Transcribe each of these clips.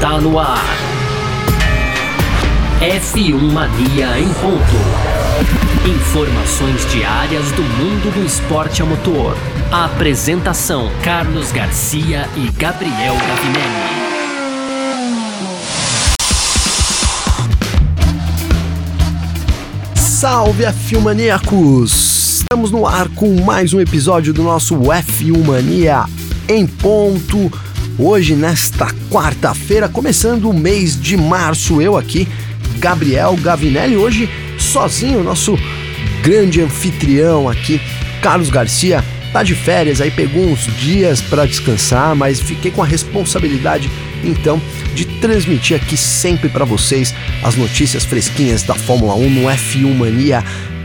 Está no ar. F1 Mania em ponto. Informações diárias do mundo do esporte a motor. A apresentação: Carlos Garcia e Gabriel Gavinelli. Salve F1 Maníacos! Estamos no ar com mais um episódio do nosso F1 Mania em ponto. Hoje, nesta quarta-feira, começando o mês de março, eu aqui, Gabriel Gavinelli, hoje sozinho, nosso grande anfitrião aqui, Carlos Garcia, tá de férias, aí pegou uns dias para descansar, mas fiquei com a responsabilidade então de transmitir aqui sempre para vocês as notícias fresquinhas da Fórmula 1 no F1 Mania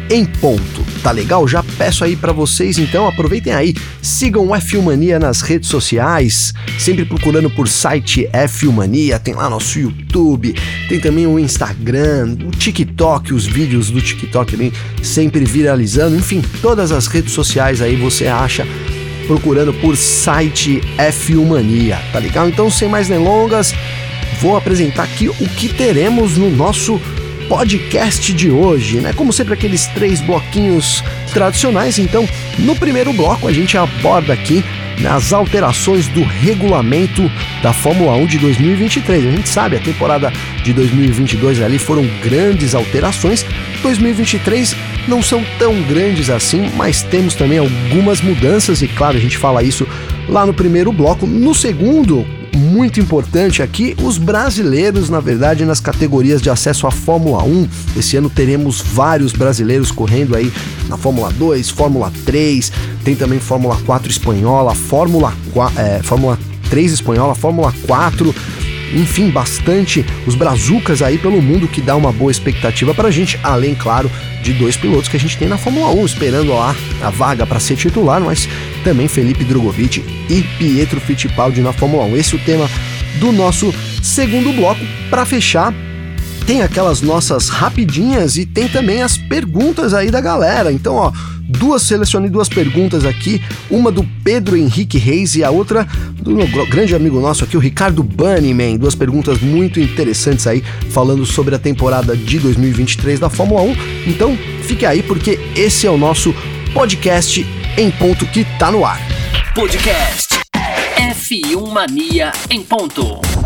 em ponto. Tá legal? Já peço aí para vocês, então aproveitem aí, sigam o F1 Mania nas redes sociais, sempre procurando por site F1 Mania, tem lá nosso YouTube, tem também o Instagram, o TikTok, os vídeos do TikTok ali sempre viralizando, enfim, todas as redes sociais aí você acha procurando por site F1 Mania, tá legal? Então, sem mais delongas, vou apresentar aqui o que teremos no nosso podcast de hoje, né? Como sempre, aqueles três bloquinhos tradicionais. Então, no primeiro bloco, a gente aborda aqui nas alterações do regulamento da Fórmula 1 de 2023. A gente sabe, a temporada de 2022 ali foram grandes alterações. 2023 não são tão grandes assim, mas temos também algumas mudanças e claro, a gente fala isso lá no primeiro bloco. No segundo, muito importante aqui, os brasileiros, na verdade, nas categorias de acesso à Fórmula 1. Esse ano teremos vários brasileiros correndo aí na Fórmula 2, Fórmula 3, tem também Fórmula 4 espanhola, Fórmula, é, Fórmula 3 espanhola, Fórmula 4 enfim, bastante os brazucas aí pelo mundo que dá uma boa expectativa pra gente, além, claro, de dois pilotos que a gente tem na Fórmula 1, esperando lá a vaga para ser titular, mas também Felipe Drogovic e Pietro Fittipaldi na Fórmula 1. Esse é o tema do nosso segundo bloco. Para fechar, tem aquelas nossas rapidinhas e tem também as perguntas aí da galera. Então, ó, duas selecionei duas perguntas aqui, uma do Pedro Henrique Reis e a outra do meu grande amigo nosso aqui, o Ricardo Bunnyman. Duas perguntas muito interessantes aí, falando sobre a temporada de 2023 da Fórmula 1. Então, fique aí porque esse é o nosso podcast em ponto que tá no ar. Podcast F1 Mania em ponto.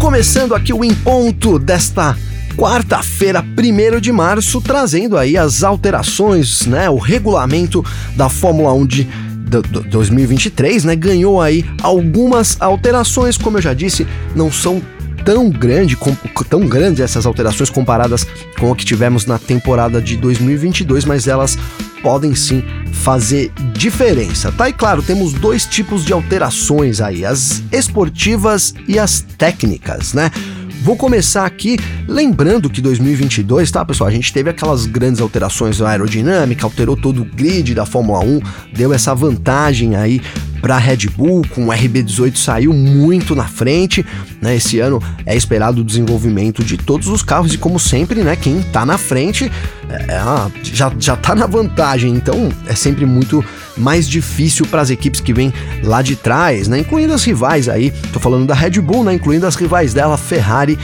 Começando aqui o Em Ponto desta quarta-feira, 1 de março, trazendo aí as alterações, né? O regulamento da Fórmula 1 de 2023, né? Ganhou aí algumas alterações, como eu já disse, não são tão grande, com, tão grandes essas alterações comparadas com o que tivemos na temporada de 2022, mas elas podem sim fazer diferença, tá? E claro, temos dois tipos de alterações aí, as esportivas e as técnicas, né? Vou começar aqui lembrando que 2022, tá, pessoal? A gente teve aquelas grandes alterações na aerodinâmica, alterou todo o grid da Fórmula 1, deu essa vantagem aí para a Red Bull, com o RB18 saiu muito na frente, né? Esse ano é esperado o desenvolvimento de todos os carros e como sempre, né, quem tá na frente é, é já, já tá na vantagem, então é sempre muito mais difícil para as equipes que vêm lá de trás, né? Incluindo as rivais aí, tô falando da Red Bull, né? Incluindo as rivais dela, Ferrari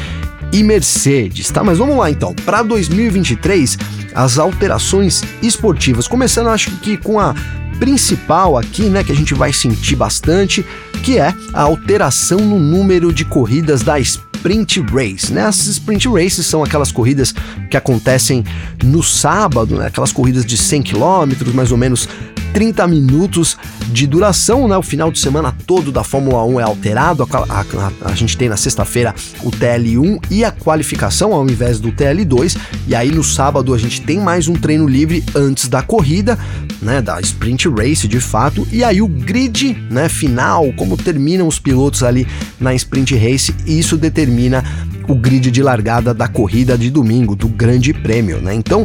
e Mercedes, tá? Mas vamos lá então, para 2023, as alterações esportivas, começando acho que com a principal aqui, né, que a gente vai sentir bastante, que é a alteração no número de corridas da Sprint Race, né? As Sprint Races são aquelas corridas que acontecem no sábado, né? Aquelas corridas de 100 km, mais ou menos 30 minutos de duração, né? O final de semana todo da Fórmula 1 é alterado. A, a, a, gente tem na sexta-feira o TL1 e a qualificação ao invés do TL2. E aí no sábado a gente tem mais um treino livre antes da corrida, né? Da Sprint Race de fato. E aí o grid, né? Final, como terminam os pilotos ali na Sprint Race. E isso determina o grid de largada da corrida de domingo, do Grande Prêmio, né? Então,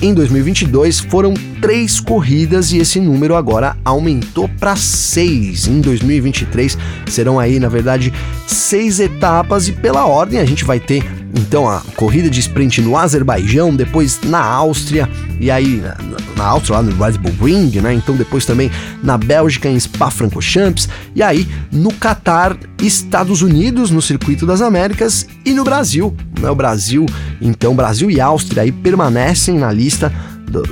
em 2022 foram três corridas e esse número agora aumentou para seis. Em 2023 serão aí, na verdade, seis etapas e pela ordem a gente vai ter então a corrida de sprint no Azerbaijão, depois na Áustria, e aí na, na Áustria, lá no Red Bull Ring, né? Então depois também na Bélgica, em Spa-Francorchamps, e aí no Catar, Estados Unidos, no Circuito das Américas, e no Brasil, né? O Brasil, então Brasil e Áustria aí permanecem na lista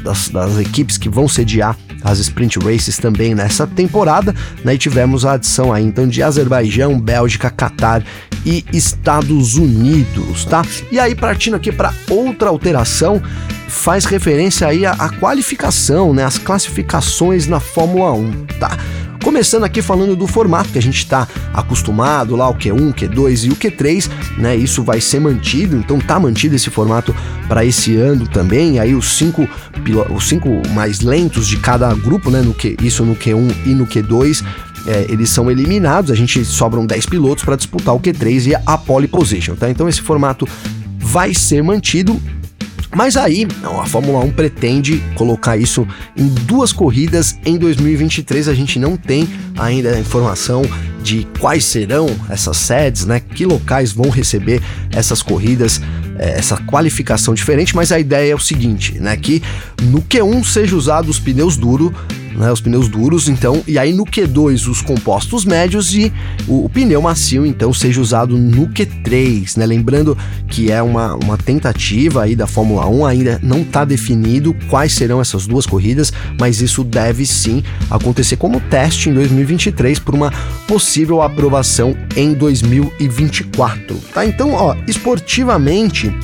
das, das, equipes que vão sediar as sprint races também nessa temporada, né? E tivemos a adição aí então de Azerbaijão, Bélgica, Catar e Estados Unidos, tá? E aí partindo aqui para outra alteração, faz referência aí à, à qualificação, né? As classificações na Fórmula 1, tá? Começando aqui falando do formato que a gente está acostumado lá, o Q1, Q2 e o Q3, né? Isso vai ser mantido, então tá mantido esse formato para esse ano também. Aí os cinco, os cinco mais lentos de cada grupo, né? No Q, isso no Q1 e no Q2. É, eles são eliminados, a gente sobram 10 pilotos para disputar o Q3 e a pole position, tá? Então esse formato vai ser mantido mas aí, a Fórmula 1 pretende colocar isso em duas corridas em 2023. A gente não tem ainda a informação de quais serão essas sedes, né? Que locais vão receber essas corridas, é, essa qualificação diferente, mas a ideia é o seguinte, né? Que no Q1 seja usado os pneus duros né, os pneus duros, então, e aí no Q2 os compostos médios e o, o, pneu macio, então, seja usado no Q3, né? Lembrando que é uma, uma tentativa aí da Fórmula 1, ainda não está definido quais serão essas duas corridas, mas isso deve sim acontecer como teste em 2023 por uma possível aprovação em 2024, tá? Então, ó, esportivamente,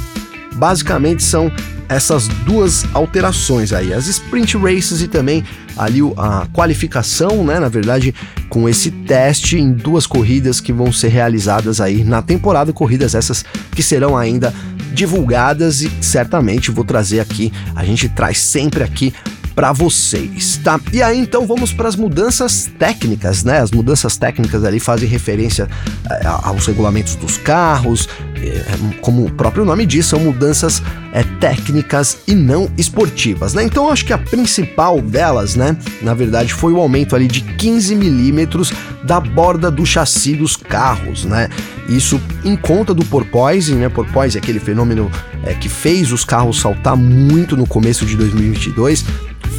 basicamente são essas duas alterações aí, as sprint races e também ali a qualificação, né, na verdade, com esse teste em duas corridas que vão ser realizadas aí na temporada, corridas essas que serão ainda divulgadas e certamente vou trazer aqui, a gente traz sempre aqui para vocês, tá? E aí então vamos para as mudanças técnicas, né? As mudanças técnicas ali fazem referência eh, aos regulamentos dos carros, eh, como o próprio nome diz, são mudanças é, técnicas e não esportivas, né? Então acho que a principal delas, né, na verdade, foi o aumento ali de 15 milímetros da borda do chassi dos carros, né? Isso em conta do porpoising, né? Porpoising é aquele fenômeno é, que fez os carros saltar muito no começo de 2022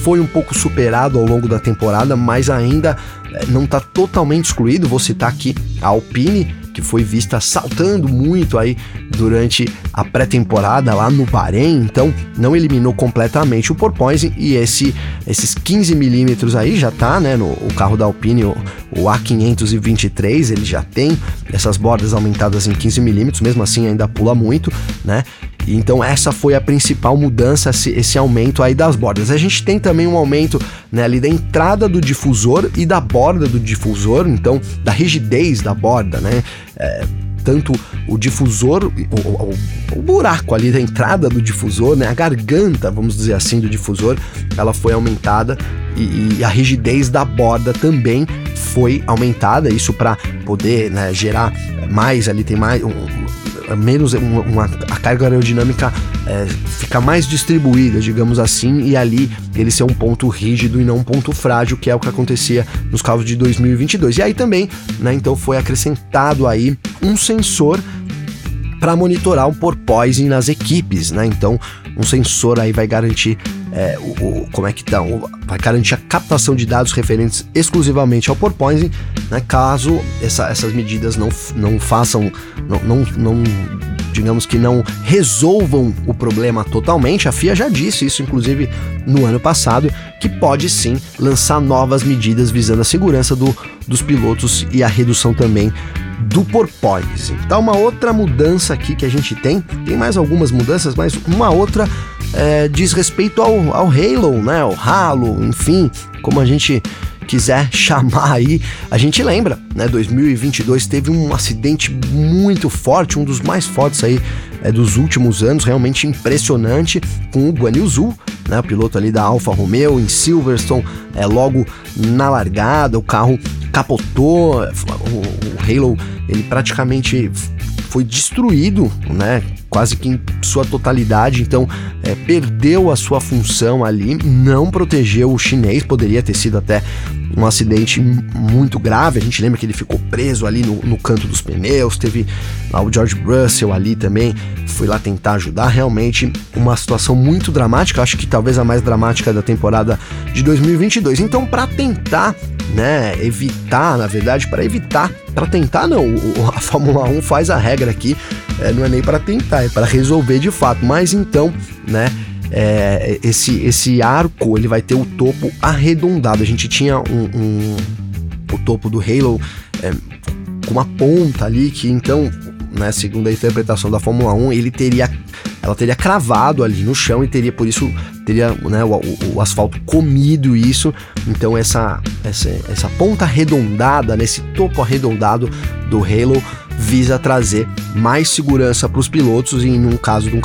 foi um pouco superado ao longo da temporada, mas ainda eh, não está totalmente excluído. Vou citar aqui a Alpine, que foi vista saltando muito aí durante a pré-temporada lá no Bahrein, então não eliminou completamente o porpoising e esse, esses 15 milímetros aí já tá, né, no o carro da Alpine, o, o A523, ele já tem essas bordas aumentadas em 15 milímetros, mesmo assim ainda pula muito, né? Então essa foi a principal mudança, esse, aumento aí das bordas. A gente tem também um aumento né, ali da entrada do difusor e da borda do difusor, então da rigidez da borda, né? É, tanto o difusor, o, o, o, buraco ali da entrada do difusor, né, a garganta, vamos dizer assim, do difusor, ela foi aumentada e, e a rigidez da borda também foi aumentada, isso para poder né, gerar mais ali, tem mais um, menos uma, uma, a carga aerodinâmica é, fica mais distribuída, digamos assim, e ali ele ser um ponto rígido e não um ponto frágil, que é o que acontecia nos carros de 2022. E aí também, né, então foi acrescentado aí um sensor para monitorar o porpoising nas equipes, né? Então, um sensor aí vai garantir é, o, o, como é que tá, vai garantir a captação de dados referentes exclusivamente ao porpoising, né? Caso essa, essas medidas não, não façam, não, não, não digamos que não resolvam o problema totalmente, a FIA já disse isso, inclusive no ano passado, que pode sim lançar novas medidas visando a segurança do, dos pilotos e a redução também do porpoise. Então, uma outra mudança aqui que a gente tem, tem mais algumas mudanças, mas uma outra é, diz respeito ao, ao Halo, né? O Halo, enfim, como a gente quiser chamar aí, a gente lembra, né? 2022 teve um acidente muito forte, um dos mais fortes aí é, dos últimos anos, realmente impressionante, com o Guan Yu Zhu, né? O piloto ali da Alfa Romeo em Silverstone, é, logo na largada, o carro capotou, o, o Halo ele praticamente foi destruído, né? Quase que em sua totalidade, então é, perdeu a sua função ali, não protegeu o chinês, poderia ter sido até um acidente muito grave. A gente lembra que ele ficou preso ali no, no canto dos pneus. Teve lá o George Russell ali também, foi lá tentar ajudar. Realmente uma situação muito dramática, acho que talvez a mais dramática da temporada de 2022. Então, para tentar né, evitar, na verdade, para evitar, para tentar não, a Fórmula 1 faz a regra aqui, é, não é nem para tentar, para resolver de fato. Mas então, né, é, esse, esse arco ele vai ter o topo arredondado. A gente tinha um, um o topo do Halo é, com uma ponta ali que então, né, segundo a interpretação da Fórmula 1, ele teria ela teria cravado ali no chão e teria por isso teria né, o, o, o, asfalto comido isso. Então essa, essa essa ponta arredondada nesse topo arredondado do Halo visa trazer mais segurança para os pilotos em um caso de um,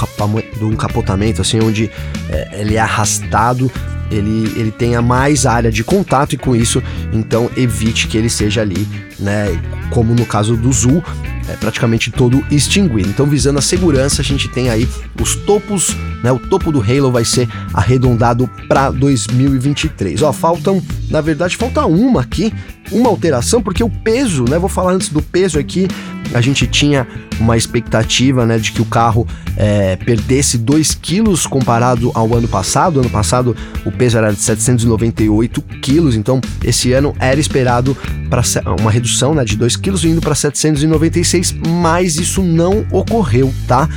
de um capotamento assim onde é, ele é arrastado ele, ele tenha mais área de contato e com isso então evite que ele seja ali né como no caso do Zul é, praticamente todo extinguido. Então, visando a segurança, a gente tem aí os topos, né? O topo do Halo vai ser arredondado para 2023. Ó, faltam, na verdade, falta uma aqui, uma alteração, porque o peso, né? Vou falar antes do peso aqui. A gente tinha uma expectativa, né, de que o carro é, perdesse 2 quilos comparado ao ano passado. Ano passado o peso era de 798 quilos, então esse ano era esperado para uma redução, né, de 2 quilos indo para 796, mas isso não ocorreu, tá?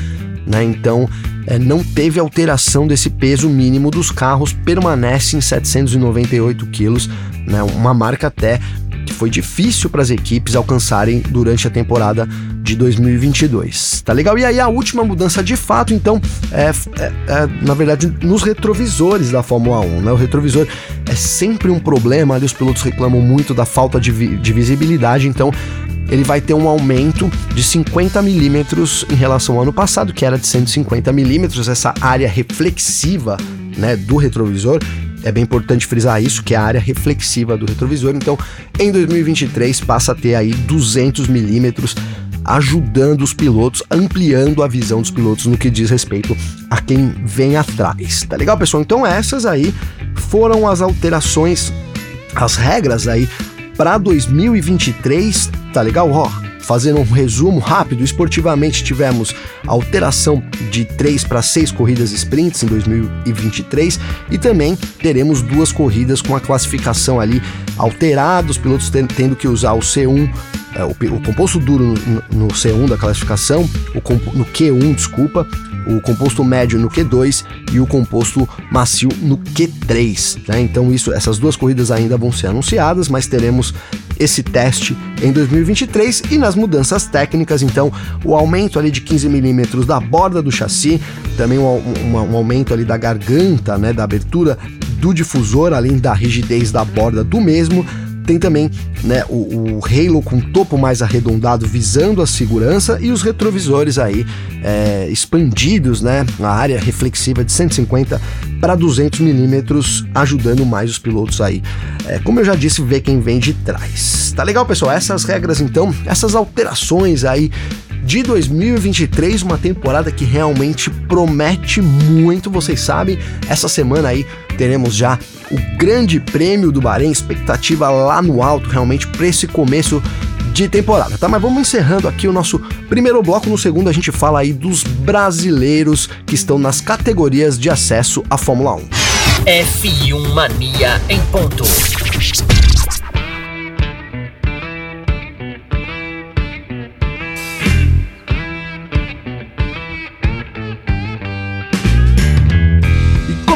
Né, então é, não teve alteração desse peso mínimo dos carros, permanece em 798 quilos, né, uma marca até foi difícil para as equipes alcançarem durante a temporada de 2022. Tá legal? E aí a última mudança de fato, então, é, é, é na verdade nos retrovisores da Fórmula 1. Né? O retrovisor é sempre um problema, ali os pilotos reclamam muito da falta de, vi de visibilidade, então ele vai ter um aumento de 50 milímetros em relação ao ano passado, que era de 150 milímetros. Essa área reflexiva né, do retrovisor é bem importante frisar isso, que é a área reflexiva do retrovisor. Então, em 2023 passa a ter aí 200 milímetros, ajudando os pilotos, ampliando a visão dos pilotos no que diz respeito a quem vem atrás. Tá legal, pessoal? Então essas aí foram as alterações, as regras aí para 2023. Tá legal? Ó, Fazendo um resumo rápido, esportivamente tivemos alteração de 3 para 6 corridas sprints em 2023 e também teremos duas corridas com a classificação ali alterada, os pilotos tendo que usar o C1 é, o, composto duro no, no, C1 da classificação, no Q1, desculpa, o composto médio no Q2 e o composto macio no Q3. Né? Então isso, essas duas corridas ainda vão ser anunciadas, mas teremos esse teste em 2023 e nas mudanças técnicas, então o aumento ali de 15 milímetros da borda do chassi, também um, um, um aumento ali da garganta, né, da abertura do difusor, além da rigidez da borda do mesmo, tem também né, o, o Halo com topo mais arredondado visando a segurança e os retrovisores aí é, expandidos, né, a área reflexiva de 150 para 200 milímetros, ajudando mais os pilotos aí. É, como eu já disse, ver quem vem de trás. Tá legal, pessoal? Essas regras então, essas alterações aí de 2023, uma temporada que realmente promete muito, vocês sabem. Essa semana aí teremos já o Grande Prêmio do Bahrein, expectativa lá no alto realmente para esse começo de temporada, tá? Mas vamos encerrando aqui o nosso primeiro bloco. No segundo, a gente fala aí dos brasileiros que estão nas categorias de acesso à Fórmula 1. F1 Mania em ponto.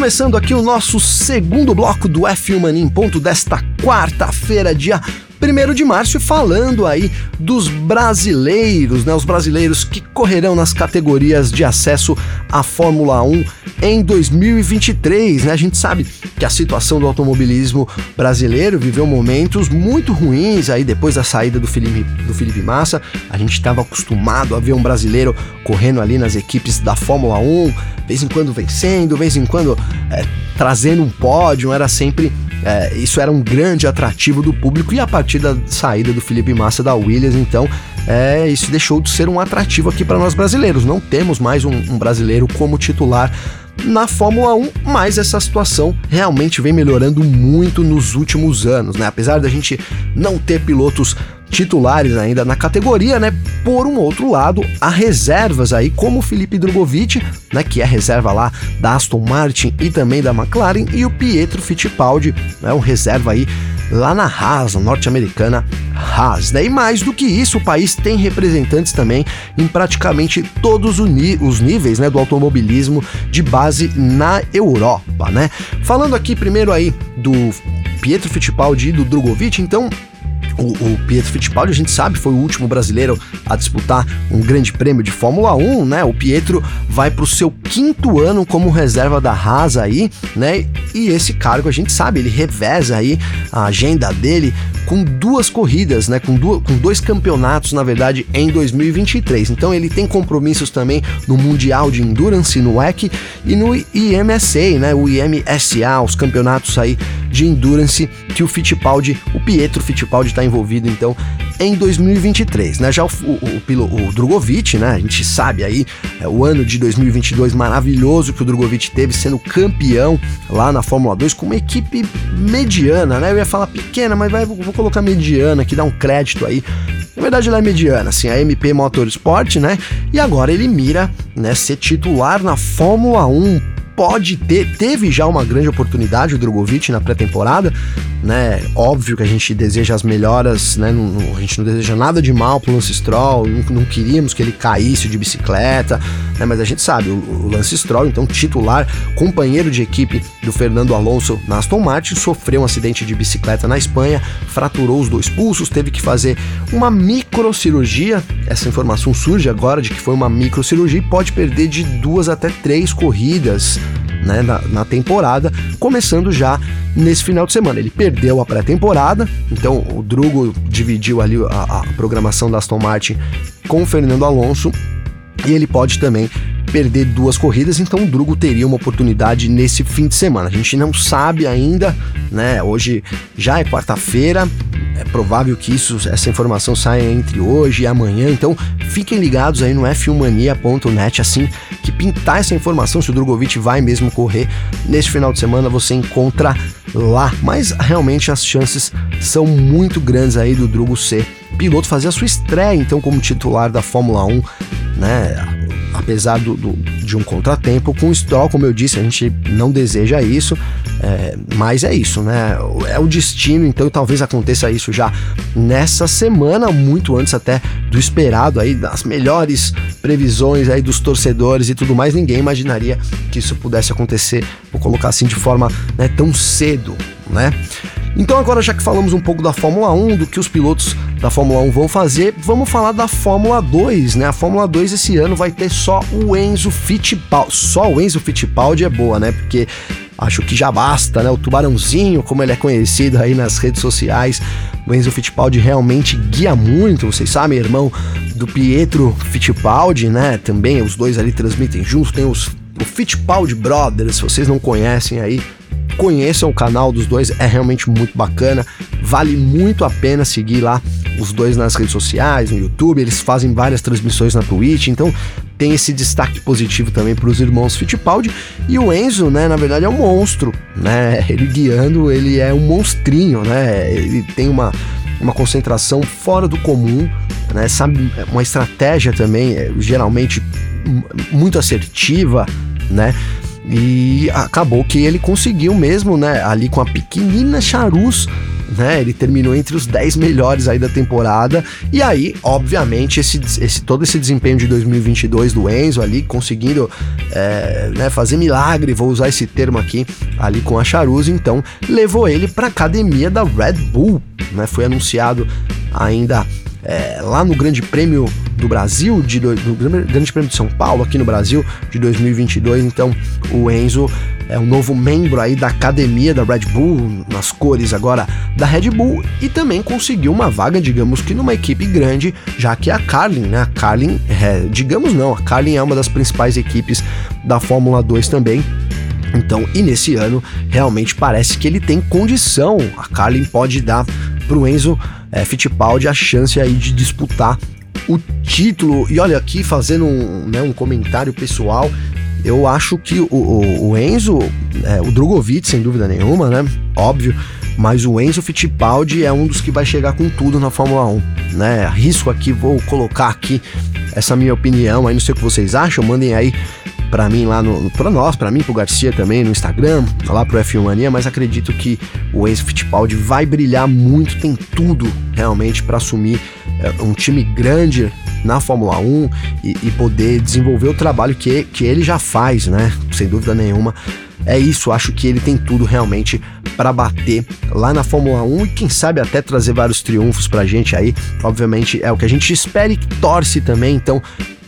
Começando aqui o nosso segundo bloco do F1 Mania em ponto desta quarta-feira, dia 1 de março, falando aí dos brasileiros, né? Os brasileiros que correrão nas categorias de acesso à Fórmula 1 em 2023, né? A gente sabe que a situação do automobilismo brasileiro viveu momentos muito ruins aí depois da saída do Felipe, do Felipe Massa. A gente estava acostumado a ver um brasileiro correndo ali nas equipes da Fórmula 1, vez em quando vencendo, vez em quando é, trazendo um pódio, era sempre é, isso era um grande atrativo do público e a partir da saída do Felipe Massa da Williams, então é, isso deixou de ser um atrativo aqui para nós brasileiros. Não temos mais um, um brasileiro como titular na Fórmula 1, mas essa situação realmente vem melhorando muito nos últimos anos, né? Apesar da gente não ter pilotos titulares ainda na categoria, né? Por um outro lado, há reservas aí, como o Felipe Drogovic, né? Que é reserva lá da Aston Martin e também da McLaren, e o Pietro Fittipaldi, né? Um reserva aí lá na Haas, norte-americana Haas. Né? E mais do que isso, o país tem representantes também em praticamente todos os níveis né, do automobilismo de base na Europa. Né? Falando aqui primeiro aí do Pietro Fittipaldi e do Drogovic, então o, o, Pietro Fittipaldi, a gente sabe, foi o último brasileiro a disputar um grande prêmio de Fórmula 1, né? O Pietro vai para o seu quinto ano como reserva da Haas aí, né? E esse cargo a gente sabe, ele reveza aí a agenda dele com duas corridas, né? Com, duas, com dois campeonatos, na verdade, em 2023. Então ele tem compromissos também no Mundial de Endurance, no WEC e no IMSA, né? O IMSA, os campeonatos aí de Endurance que o Fittipaldi, o Pietro Fittipaldi está envolvido então em 2023, né? Já o, o, o, o Drogovic, né? A gente sabe aí, é o ano de 2022 maravilhoso que o Drogovic teve sendo campeão lá na Fórmula 2 com uma equipe mediana, né? Eu ia falar pequena, mas vai, vou colocar mediana, que dá um crédito aí. Na verdade, ela é mediana, assim, a MP Motorsport, né? E agora ele mira, né, ser titular na Fórmula 1 pode ter, teve já uma grande oportunidade o Drogovic na pré-temporada, né? Óbvio que a gente deseja as melhoras, né? Não, a gente não deseja nada de mal pro Lance Stroll, não, não queríamos que ele caísse de bicicleta, né? Mas a gente sabe, o, o Lance Stroll, então titular, companheiro de equipe do Fernando Alonso na Aston Martin, sofreu um acidente de bicicleta na Espanha, fraturou os dois pulsos, teve que fazer uma microcirurgia. Essa informação surge agora de que foi uma microcirurgia e pode perder de duas até três corridas né, na, na, temporada, começando já nesse final de semana. Ele perdeu a pré-temporada, então o Drugo dividiu ali a, a programação da Aston Martin com o Fernando Alonso e ele pode também perder duas corridas, então o Drugo teria uma oportunidade nesse fim de semana. A gente não sabe ainda, né? Hoje já é quarta-feira, é provável que isso, essa informação saia entre hoje e amanhã, então fiquem ligados aí no f1mania.net assim que pintar essa informação se o Drogovic vai mesmo correr neste final de semana, você encontra lá. Mas realmente as chances são muito grandes aí do Drugo ser piloto fazer a sua estreia então como titular da Fórmula 1, né? Apesar do, do, de um contratempo. Com o Stroll, como eu disse, a gente não deseja isso, é, mas é isso, né? É o destino, então talvez aconteça isso já nessa semana, muito antes até do esperado aí, das melhores previsões aí dos torcedores e tudo mais. Ninguém imaginaria que isso pudesse acontecer, vou colocar assim, de forma né, tão cedo, né? Então agora já que falamos um pouco da Fórmula 1, do que os pilotos da Fórmula 1 vão fazer, vamos falar da Fórmula 2, né? A Fórmula 2 esse ano vai ter só o Enzo Fittipaldi. Só o Enzo Fittipaldi é boa, né? Porque acho que já basta, né? O tubarãozinho, como ele é conhecido aí nas redes sociais, o Enzo Fittipaldi realmente guia muito, vocês sabem, irmão do Pietro Fittipaldi, né? Também os dois ali transmitem juntos, tem os o Fittipaldi Brothers, se vocês não conhecem aí, Conheçam o canal dos dois, é realmente muito bacana. Vale muito a pena seguir lá os dois nas redes sociais, no YouTube. Eles fazem várias transmissões na Twitch, então tem esse destaque positivo também para os irmãos Fittipaldi. E o Enzo, né, na verdade é um monstro, né? Ele guiando, ele é um monstrinho, né? Ele tem uma, uma concentração fora do comum, né? Sabe, uma estratégia também, é, geralmente muito assertiva, né? E acabou que ele conseguiu mesmo, né? Ali com a pequenina Charus, né? Ele terminou entre os 10 melhores aí da temporada. E aí, obviamente, esse, esse todo esse desempenho de 2022 do Enzo ali, conseguindo é, né, fazer milagre, vou usar esse termo aqui, ali com a Charus, então levou ele para academia da Red Bull, né? Foi anunciado ainda é, lá no Grande Prêmio do Brasil, de do, do Grande Prêmio de São Paulo, aqui no Brasil, de 2022. Então, o Enzo é um novo membro aí da academia da Red Bull, nas cores agora da Red Bull, e também conseguiu uma vaga, digamos que numa equipe grande, já que a Carlin, né? A Carlin, é, digamos não, a Carlin é uma das principais equipes da Fórmula 2 também. Então, e nesse ano, realmente parece que ele tem condição. A Carlin pode dar pro Enzo é, Fittipaldi a chance aí de disputar o título. E olha, aqui fazendo um, né, um comentário pessoal, eu acho que o, o, o Enzo, é, o Drogovic, sem dúvida nenhuma, né? Óbvio. Mas o Enzo Fittipaldi é um dos que vai chegar com tudo na Fórmula 1, né? Risco aqui, vou colocar aqui essa minha opinião, aí não sei o que vocês acham, mandem aí para mim lá no para nós, para mim, pro Garcia também no Instagram, lá pro F1 Mania, mas acredito que o Enzo Fittipaldi vai brilhar muito, tem tudo realmente para assumir é, um time grande na Fórmula 1 e, e, poder desenvolver o trabalho que, que ele já faz, né? Sem dúvida nenhuma. É isso, acho que ele tem tudo realmente para bater lá na Fórmula 1 e quem sabe até trazer vários triunfos pra gente aí. Obviamente é o que a gente espera e torce também, então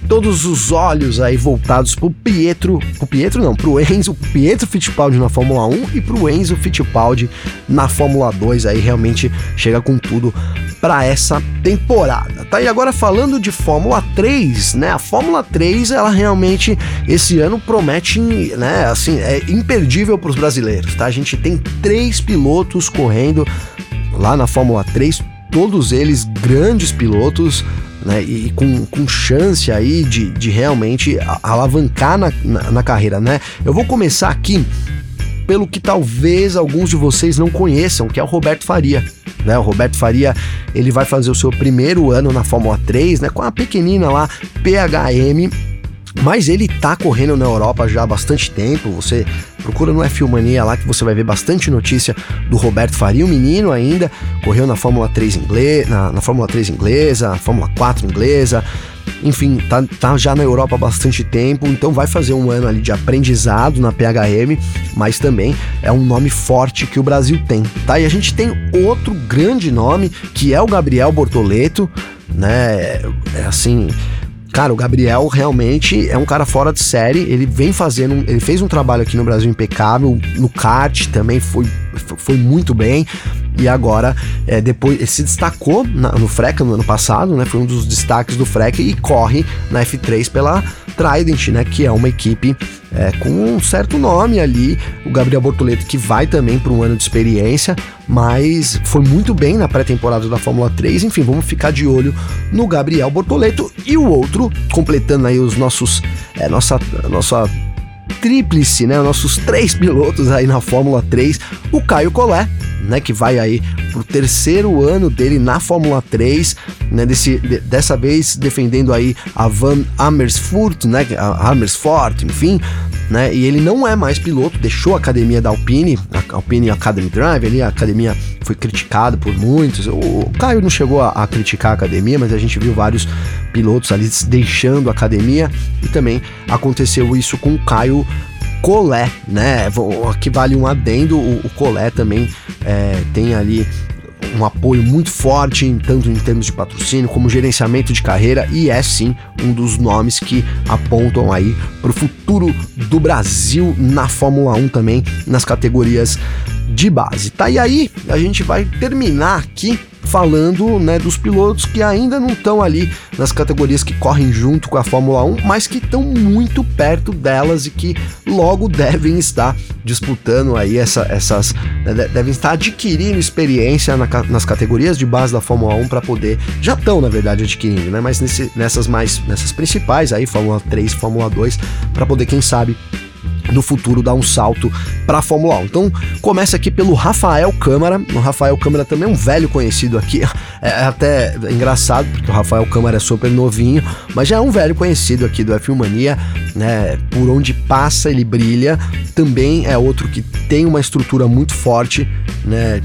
todos os olhos aí voltados pro Pietro, pro Pietro não, pro Enzo, Pietro Fittipaldi na Fórmula 1 e pro Enzo Fittipaldi na Fórmula 2 aí realmente chega com tudo para essa temporada. Tá e agora falando de Fórmula 3, né? A Fórmula 3, ela realmente esse ano promete, né, assim, é imperdível para os brasileiros, tá? A gente tem três pilotos correndo lá na Fórmula 3, todos eles grandes pilotos, né, e com, com chance aí de, de realmente alavancar na, na, na carreira, né? Eu vou começar aqui pelo que talvez alguns de vocês não conheçam, que é o Roberto Faria. Né, o Roberto Faria, ele vai fazer o seu primeiro ano na Fórmula 3, né, com a pequenina lá PHM mas ele tá correndo na Europa já há bastante tempo. Você procura no F1 Mania lá que você vai ver bastante notícia do Roberto Faria, um menino ainda, correu na Fórmula 3 inglesa, na, na Fórmula 3 inglesa, Fórmula 4 inglesa. Enfim, tá, tá já na Europa há bastante tempo, então vai fazer um ano ali de aprendizado na PHM, mas também é um nome forte que o Brasil tem, tá? E a gente tem outro grande nome, que é o Gabriel Bortoleto, né? É assim, Cara, o Gabriel realmente é um cara fora de série. Ele vem fazendo. Ele fez um trabalho aqui no Brasil impecável. No kart também foi, foi muito bem. E agora, é, depois, ele se destacou na, no Freca no ano passado, né? Foi um dos destaques do Freca e corre na F3 pela Trident, né? Que é uma equipe é, com um certo nome ali. O Gabriel Bortoleto, que vai também para um ano de experiência, mas foi muito bem na pré-temporada da Fórmula 3. Enfim, vamos ficar de olho no Gabriel Bortoleto e o outro, completando aí os nossos. É, nossa, nossa tríplice, né? Nossos três pilotos aí na Fórmula 3, o Caio Collet, né, que vai aí pro terceiro ano dele na Fórmula 3, né, desse, de, dessa vez defendendo aí a Van Amersfoort, né, a Amersfoort, enfim, né, e ele não é mais piloto, deixou a academia da Alpine, a Alpine Academy Drive, ali a academia foi criticada por muitos, o Caio não chegou a, a criticar a academia, mas a gente viu vários pilotos ali deixando a academia, e também aconteceu isso com o Caio Colé, né? Aqui vale um adendo, o, o Colé também é, tem ali um apoio muito forte, tanto em termos de patrocínio como gerenciamento de carreira, e é sim um dos nomes que apontam aí para o futuro do Brasil na Fórmula 1 também, nas categorias de base. Tá? E aí, a gente vai terminar aqui falando né, dos pilotos que ainda não estão ali nas categorias que correm junto com a Fórmula 1, mas que estão muito perto delas e que logo devem estar disputando aí essa, essas. Né, devem estar adquirindo experiência na, nas categorias de base da Fórmula 1 para poder. Já estão, na verdade, adquirindo, né? Mas nesse, nessas mais. nessas principais aí, Fórmula 3, Fórmula 2, para poder, quem sabe, no futuro dar um salto para a Fórmula 1. Então começa aqui pelo Rafael Câmara. O Rafael Câmara também é um velho conhecido aqui. É, é até engraçado porque o Rafael Câmara é super novinho, mas já é um velho conhecido aqui do F1 Mania, né? Por onde passa ele brilha. Também é outro que tem uma estrutura muito forte, né?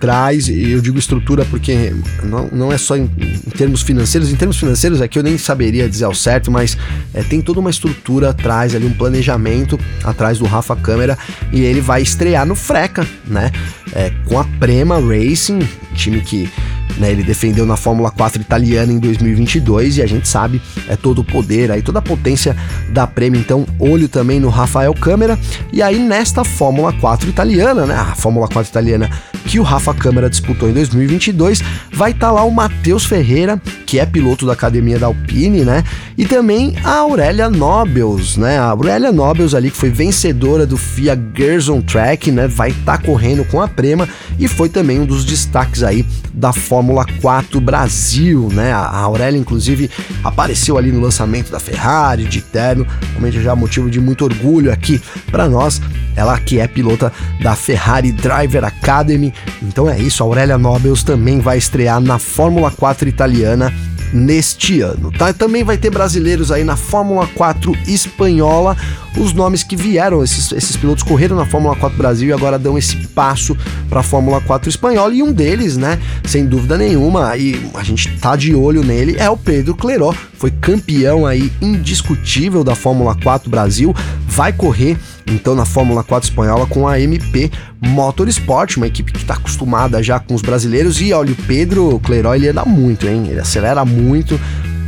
Traz, eu digo estrutura porque não, não é só em, em, termos financeiros, em termos financeiros aqui eu nem saberia dizer ao certo, mas é, tem toda uma estrutura atrás ali, um planejamento atrás do Rafa Câmara e ele vai estrear no Freca, né? É, com a Prema Racing, time que né, ele defendeu na Fórmula 4 italiana em 2022 e a gente sabe é todo o poder aí, toda a potência da Prêmio. Então, olho também no Rafael Câmara. E aí, nesta Fórmula 4 italiana, né, a Fórmula 4 italiana que o Rafa Câmara disputou em 2022, vai estar tá lá o Matheus Ferreira, que é piloto da academia da Alpine, né? E também a Aurélia Nobels, né? A Aurélia Nobels ali que foi vencedora do FIA Gerson Track, né? Vai estar tá correndo com a Prema e foi também um dos destaques aí da Fórmula 4 Brasil, né? A Aurélia inclusive apareceu ali no lançamento da Ferrari de terno, realmente já motivo de muito orgulho aqui para nós. Ela que é pilota da Ferrari Driver Academy. Então é isso, a Aurélia Nobels também vai estrear na Fórmula 4 italiana neste ano, tá? Também vai ter brasileiros aí na Fórmula 4 espanhola, os nomes que vieram, esses, esses pilotos correram na Fórmula 4 Brasil e agora dão esse passo para a Fórmula 4 espanhola. E um deles, né, sem dúvida nenhuma, e a gente tá de olho nele, é o Pedro Cleró, foi campeão aí indiscutível da Fórmula 4 Brasil, vai correr então na Fórmula 4 espanhola com a MP Motorsport, uma equipe que está acostumada já com os brasileiros. E olha, o Pedro Cleró ele anda muito, hein? Ele acelera muito.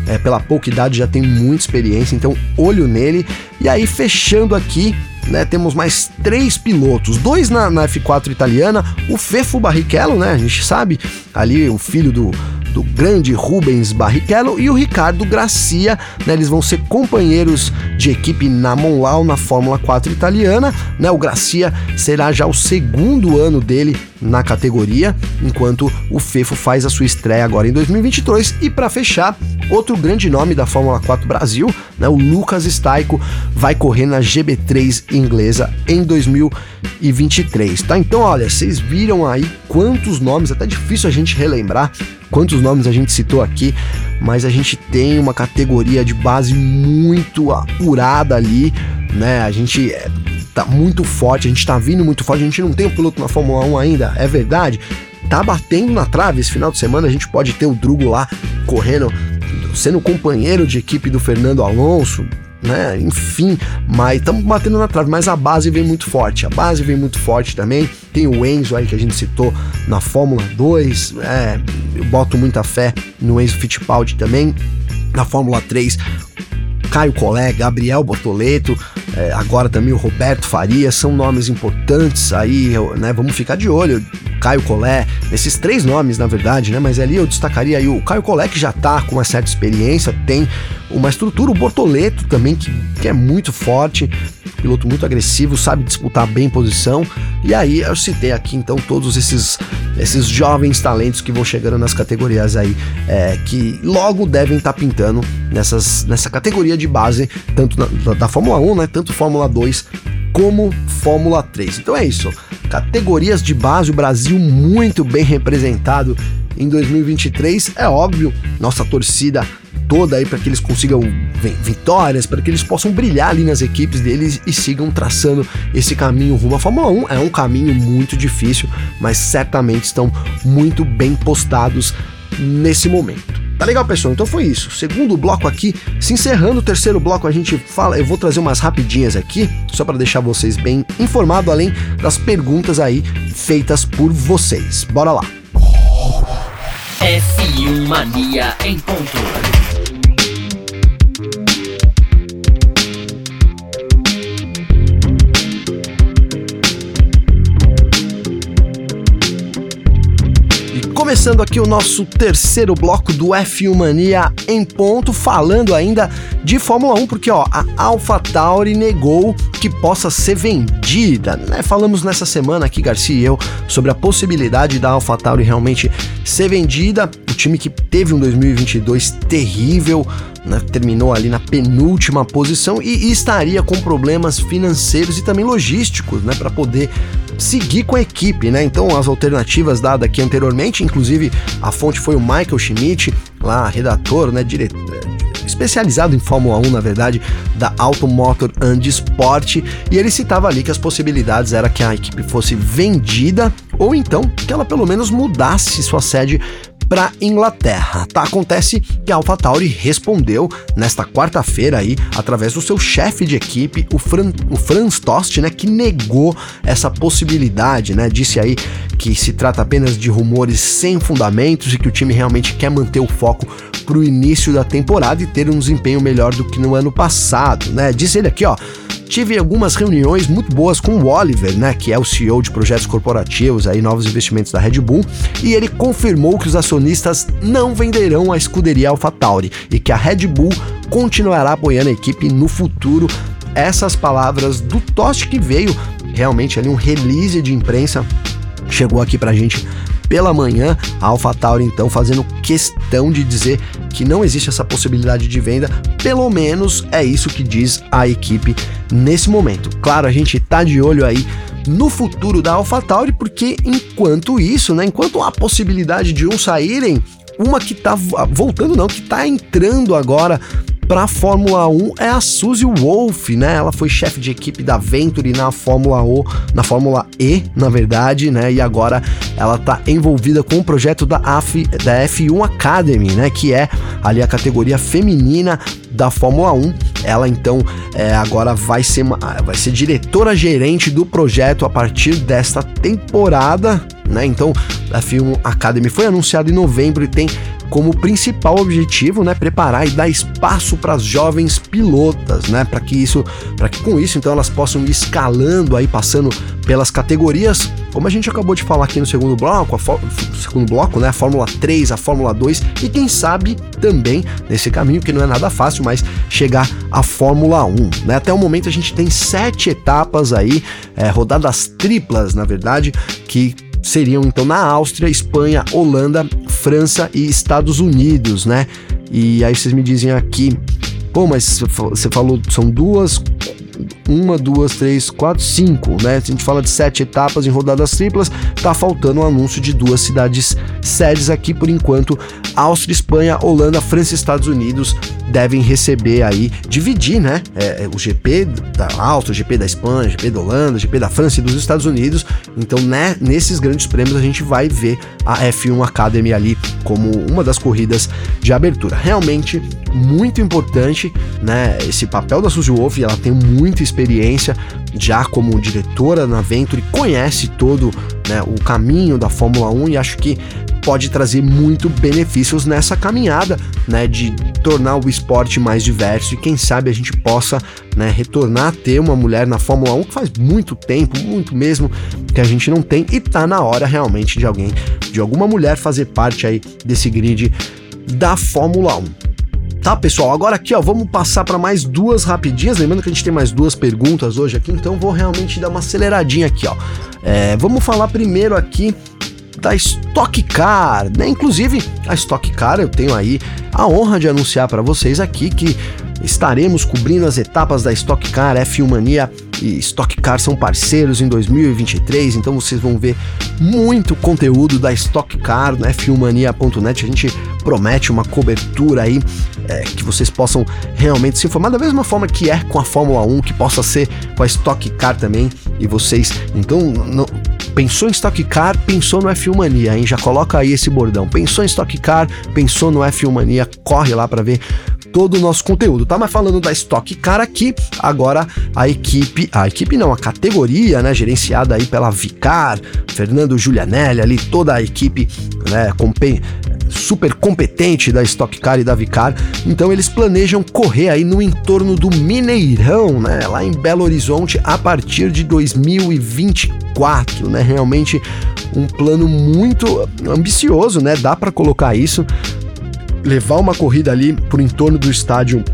É, pela pouca idade já tem muita experiência, então olho nele. E aí, fechando aqui, né, temos mais três pilotos, dois na, na F4 italiana, o Fefo Barrichello, né, a gente sabe, ali o filho do, do grande Rubens Barrichello e o Ricardo Gracia, né, eles vão ser companheiros de equipe na Monlau na Fórmula 4 italiana, né, o Gracia será já o segundo ano dele na categoria, enquanto o Fefo faz a sua estreia agora em 2022 e para fechar, outro grande nome da Fórmula 4 Brasil, né, o Lucas Staico vai correr na GB3 inglesa em 2023, tá? Então, olha, vocês viram aí quantos nomes, até difícil a gente relembrar quantos nomes a gente citou aqui, mas a gente tem uma categoria de base muito apurada ali, né? A gente é, tá muito forte, a gente tá vindo muito forte, a gente não tem um piloto na Fórmula 1 ainda, é verdade. Tá batendo na trave esse final de semana, a gente pode ter o Drugo lá correndo, sendo companheiro de equipe do Fernando Alonso, né? Enfim, mas estamos batendo na trave, mas a base vem muito forte. A base vem muito forte também. Tem o Enzo aí que a gente citou na Fórmula 2. É, eu boto muita fé no Enzo Fittipaldi também. Na Fórmula 3, Caio Collet, Gabriel Bortoleto, é, agora também o Roberto Faria, são nomes importantes aí, né? Vamos ficar de olho. Caio Collet, esses três nomes, na verdade, né? Mas ali eu destacaria aí o Caio Collet, que já tá com uma certa experiência, tem uma estrutura, o Bortoleto também, que, que é muito forte, piloto muito agressivo, sabe disputar bem posição. E aí eu citei aqui então todos esses, esses jovens talentos que vão chegando nas categorias aí, é, que logo devem estar tá pintando nessas, nessa categoria de base, tanto na, da Fórmula 1, né? Tanto Fórmula 2 como Fórmula 3. Então é isso. Categorias de base, o Brasil muito bem representado em 2023. É óbvio, nossa torcida toda aí para que eles consigam vitórias, para que eles possam brilhar ali nas equipes deles e sigam traçando esse caminho rumo à Fórmula 1. É um caminho muito difícil, mas certamente estão muito bem postados nesse momento. Tá legal, pessoal? Então foi isso. Segundo bloco aqui, se encerrando o terceiro bloco, a gente fala. Eu vou trazer umas rapidinhas aqui, só para deixar vocês bem informados, além das perguntas aí feitas por vocês. Bora lá. F1 Mania em ponto. Começando aqui o nosso terceiro bloco do F1 Mania em ponto, falando ainda de Fórmula 1, porque ó, a AlphaTauri negou que possa ser vendida, né? Falamos nessa semana aqui, Garcia e eu, sobre a possibilidade da AlphaTauri realmente ser vendida. O time que teve um 2022 terrível, né? terminou ali na penúltima posição e, e estaria com problemas financeiros e também logísticos, né, para poder seguir com a equipe, né? Então as alternativas dadas aqui anteriormente, inclusive a fonte foi o Michael Schmidt, lá redator, né, diretor especializado em Fórmula 1, na verdade, da Automotor and Sport, e ele citava ali que as possibilidades era que a equipe fosse vendida ou então que ela pelo menos mudasse sua sede para Inglaterra. Tá? Acontece que a AlphaTauri respondeu nesta quarta-feira aí, através do seu chefe de equipe, o, Fran, o Franz Tost, né, que negou essa possibilidade, né? Disse aí que se trata apenas de rumores sem fundamentos e que o time realmente quer manter o foco para o início da temporada e ter um desempenho melhor do que no ano passado, né? Disse ele aqui, ó, tive algumas reuniões muito boas com o Oliver, né, que é o CEO de projetos corporativos, aí novos investimentos da Red Bull, e ele confirmou que os acionistas não venderão a escuderia AlphaTauri e que a Red Bull continuará apoiando a equipe no futuro. Essas palavras do Tost que veio realmente ali um release de imprensa chegou aqui pra gente pela manhã, a AlphaTauri então fazendo questão de dizer que não existe essa possibilidade de venda, pelo menos é isso que diz a equipe nesse momento. Claro, a gente tá de olho aí no futuro da AlphaTauri, porque enquanto isso, né, enquanto há possibilidade de um saírem, uma que tá voltando não, que tá entrando agora para a Fórmula 1 é a Suzy Wolf, né? Ela foi chefe de equipe da Venturi na Fórmula O, na Fórmula E, na verdade, né? E agora ela tá envolvida com o projeto da, AF, da F1 Academy, né? Que é ali a categoria feminina da Fórmula 1. Ela então é, agora vai ser, vai ser diretora gerente do projeto a partir desta temporada, né? Então a F1 Academy foi anunciada em novembro e tem como principal objetivo, né, preparar e dar espaço para as jovens pilotas, né, para que isso, para que com isso então elas possam ir escalando aí passando pelas categorias, como a gente acabou de falar aqui no segundo bloco, a segundo bloco, né, a Fórmula 3, a Fórmula 2 e quem sabe também nesse caminho que não é nada fácil, mas chegar à Fórmula 1, né? Até o momento a gente tem sete etapas aí, é, rodadas triplas, na verdade, que seriam então na Áustria, Espanha, Holanda, França e Estados Unidos, né? E aí vocês me dizem aqui, pô, mas você falou são duas, uma, duas, três, quatro, cinco, né? A gente fala de sete etapas em rodadas triplas, tá faltando um anúncio de duas cidades sedes aqui por enquanto. Áustria, Espanha, Holanda, França e Estados Unidos devem receber aí, dividir, né? É, é o GP da Áustria, o GP da Espanha, o GP da Holanda, o GP da França e dos Estados Unidos. Então, né, nesses grandes prêmios a gente vai ver a F1 Academy ali como uma das corridas de abertura. Realmente muito importante, né? Esse papel da Suzy Wolf, ela tem muita experiência já como diretora na Venturi, conhece todo né, o caminho da Fórmula 1 e acho que pode trazer muito benefícios nessa caminhada, né, de tornar o esporte mais diverso e quem sabe a gente possa, né, retornar a ter uma mulher na Fórmula 1 que faz muito tempo, muito mesmo que a gente não tem e tá na hora realmente de alguém, de alguma mulher fazer parte aí desse grid da Fórmula 1. Tá, pessoal? Agora aqui, ó, vamos passar para mais duas rapidinhas. Lembrando que a gente tem mais duas perguntas hoje aqui, então vou realmente dar uma aceleradinha aqui, ó. É, vamos falar primeiro aqui da Stock Car, né? Inclusive, a Stock Car eu tenho aí a honra de anunciar para vocês aqui que estaremos cobrindo as etapas da Stock Car F1 Mania e Stock Car são parceiros em 2023, então vocês vão ver muito conteúdo da Stock Car no f1mania.net. A gente promete uma cobertura aí é, que vocês possam realmente se informar da mesma forma que é com a Fórmula 1, que possa ser com a Stock Car também. E vocês, então, não, Pensou em Stock Car, pensou no F1 Mania, hein? Já coloca aí esse bordão. Pensou em Stock Car, pensou no F1 Mania, corre lá para ver todo o nosso conteúdo, tá? Mas falando da Stock Car aqui, agora a equipe, a equipe não, a categoria, né, gerenciada aí pela Vicar, Fernando Giulianelli ali, toda a equipe, né, super competente da Stock Car e da Vicar. Então eles planejam correr aí no entorno do Mineirão, né, lá em Belo Horizonte a partir de 2024, né? Realmente um plano muito ambicioso, né? Dá para colocar isso. Levar uma corrida ali por entorno do estádio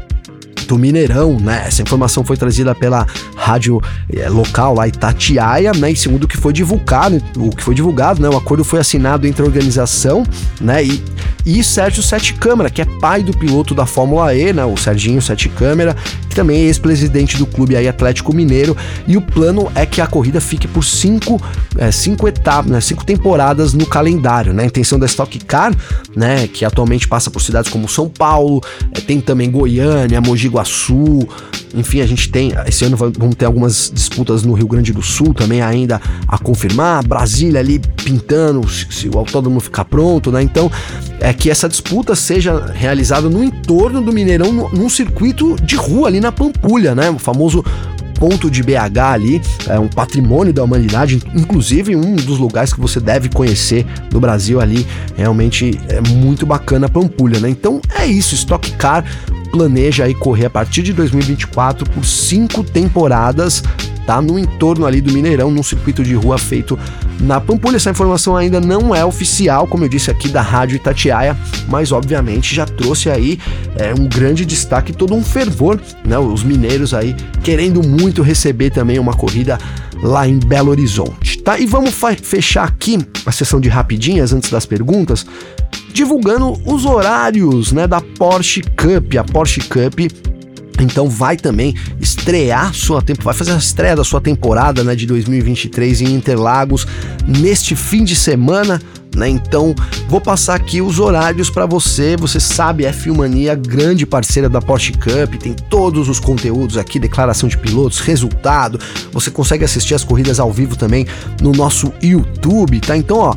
do Mineirão, né? Essa informação foi trazida pela rádio é, local lá Itatiaia, né? E segundo o que foi divulgado, o que foi divulgado, né? O acordo foi assinado entre a organização, né? E, e Sérgio Sete Câmara, que é pai do piloto da Fórmula E, né? O Serginho Sete Câmara, que também é ex-presidente do clube aí Atlético Mineiro. E o plano é que a corrida fique por cinco, é, cinco etapas, né? Cinco temporadas no calendário, né? A intenção da Stock Car, né? Que atualmente passa por cidades como São Paulo, é, tem também Goiânia, Mogi Guaçu, enfim, a gente tem. Esse ano vamos ter algumas disputas no Rio Grande do Sul também ainda a confirmar. Brasília ali pintando, se, se o autódromo ficar pronto, né? Então, é que essa disputa seja realizada no entorno do Mineirão, num circuito de rua ali na Pampulha, né? O famoso ponto de BH ali, é um patrimônio da humanidade, inclusive um dos lugares que você deve conhecer no Brasil ali, realmente é muito bacana a Pampulha, né? Então é isso, Stock Car planeja aí correr a partir de 2024 por cinco temporadas tá? No entorno ali do Mineirão, num circuito de rua feito na Pampulha. Essa informação ainda não é oficial, como eu disse aqui da Rádio Itatiaia, mas obviamente já trouxe aí é, um grande destaque, todo um fervor, né? Os mineiros aí querendo muito receber também uma corrida lá em Belo Horizonte, tá? E vamos fechar aqui a sessão de rapidinhas antes das perguntas, divulgando os horários, né, da Porsche Cup. A Porsche Cup então vai também estrear sua tempo, vai fazer a estreia da sua temporada, né, de 2023 em Interlagos neste fim de semana. Né? Então, vou passar aqui os horários para você. Você sabe, é Filmania, grande parceira da Porsche Cup, tem todos os conteúdos aqui, declaração de pilotos, resultado. Você consegue assistir as corridas ao vivo também no nosso YouTube, tá? Então, ó,